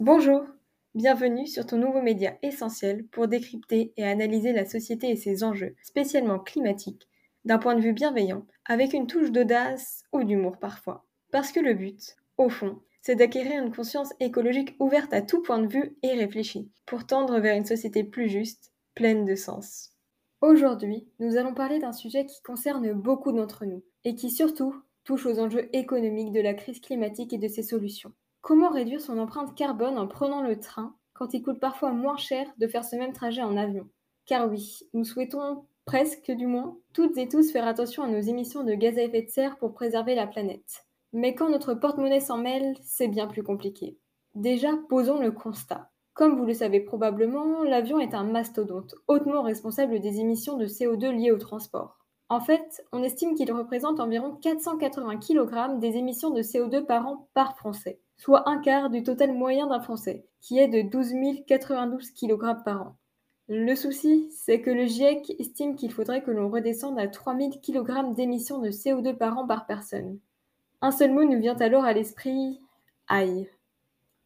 Bonjour, bienvenue sur ton nouveau média essentiel pour décrypter et analyser la société et ses enjeux, spécialement climatiques, d'un point de vue bienveillant, avec une touche d'audace ou d'humour parfois. Parce que le but, au fond, c'est d'acquérir une conscience écologique ouverte à tout point de vue et réfléchie, pour tendre vers une société plus juste, pleine de sens. Aujourd'hui, nous allons parler d'un sujet qui concerne beaucoup d'entre nous, et qui surtout touche aux enjeux économiques de la crise climatique et de ses solutions. Comment réduire son empreinte carbone en prenant le train quand il coûte parfois moins cher de faire ce même trajet en avion? Car oui, nous souhaitons presque du moins, toutes et tous faire attention à nos émissions de gaz à effet de serre pour préserver la planète. Mais quand notre porte-monnaie s'en mêle, c'est bien plus compliqué. Déjà, posons le constat. Comme vous le savez probablement, l'avion est un mastodonte, hautement responsable des émissions de CO2 liées au transport. En fait, on estime qu'il représente environ 480 kg des émissions de CO2 par an par Français soit un quart du total moyen d'un Français, qui est de 12 092 kg par an. Le souci, c'est que le GIEC estime qu'il faudrait que l'on redescende à 3 000 kg d'émissions de CO2 par an par personne. Un seul mot nous vient alors à l'esprit aïe.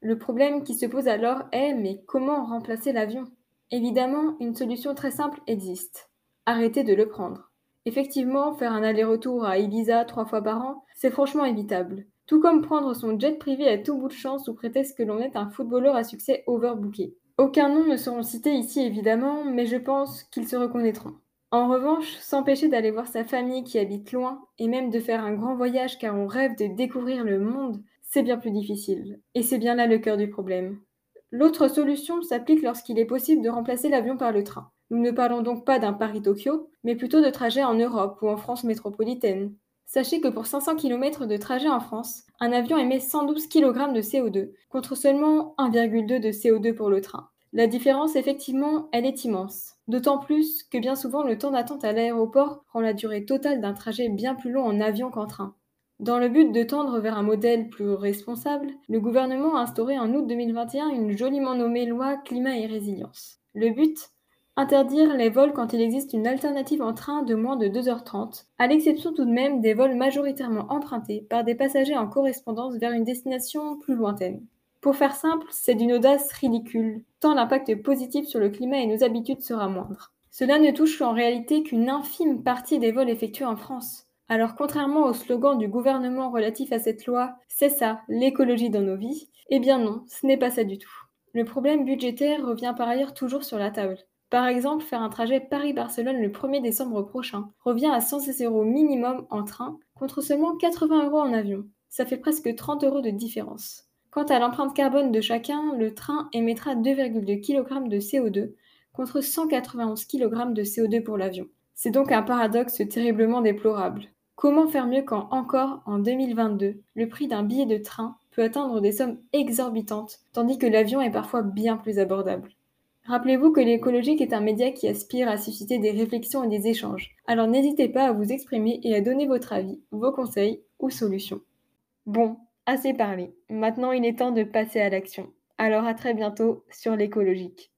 Le problème qui se pose alors est mais comment remplacer l'avion? Évidemment, une solution très simple existe. Arrêter de le prendre. Effectivement, faire un aller-retour à Ibiza trois fois par an, c'est franchement évitable. Tout comme prendre son jet privé à tout bout de champ sous prétexte que l'on est un footballeur à succès overbooké. Aucun nom ne seront cités ici évidemment, mais je pense qu'ils se reconnaîtront. En revanche, s'empêcher d'aller voir sa famille qui habite loin, et même de faire un grand voyage car on rêve de découvrir le monde, c'est bien plus difficile. Et c'est bien là le cœur du problème. L'autre solution s'applique lorsqu'il est possible de remplacer l'avion par le train. Nous ne parlons donc pas d'un Paris-Tokyo, mais plutôt de trajets en Europe ou en France métropolitaine. Sachez que pour 500 km de trajet en France, un avion émet 112 kg de CO2, contre seulement 1,2 de CO2 pour le train. La différence, effectivement, elle est immense. D'autant plus que bien souvent, le temps d'attente à l'aéroport rend la durée totale d'un trajet bien plus long en avion qu'en train. Dans le but de tendre vers un modèle plus responsable, le gouvernement a instauré en août 2021 une joliment nommée loi climat et résilience. Le but? Interdire les vols quand il existe une alternative en train de moins de 2h30, à l'exception tout de même des vols majoritairement empruntés par des passagers en correspondance vers une destination plus lointaine. Pour faire simple, c'est d'une audace ridicule, tant l'impact positif sur le climat et nos habitudes sera moindre. Cela ne touche en réalité qu'une infime partie des vols effectués en France. Alors contrairement au slogan du gouvernement relatif à cette loi, c'est ça, l'écologie dans nos vies, eh bien non, ce n'est pas ça du tout. Le problème budgétaire revient par ailleurs toujours sur la table. Par exemple, faire un trajet Paris-Barcelone le 1er décembre prochain revient à 116 euros minimum en train contre seulement 80 euros en avion. Ça fait presque 30 euros de différence. Quant à l'empreinte carbone de chacun, le train émettra 2,2 kg de CO2 contre 191 kg de CO2 pour l'avion. C'est donc un paradoxe terriblement déplorable. Comment faire mieux quand encore, en 2022, le prix d'un billet de train peut atteindre des sommes exorbitantes, tandis que l'avion est parfois bien plus abordable? Rappelez-vous que l'écologique est un média qui aspire à susciter des réflexions et des échanges. Alors n'hésitez pas à vous exprimer et à donner votre avis, vos conseils ou solutions. Bon, assez parlé. Maintenant il est temps de passer à l'action. Alors à très bientôt sur l'écologique.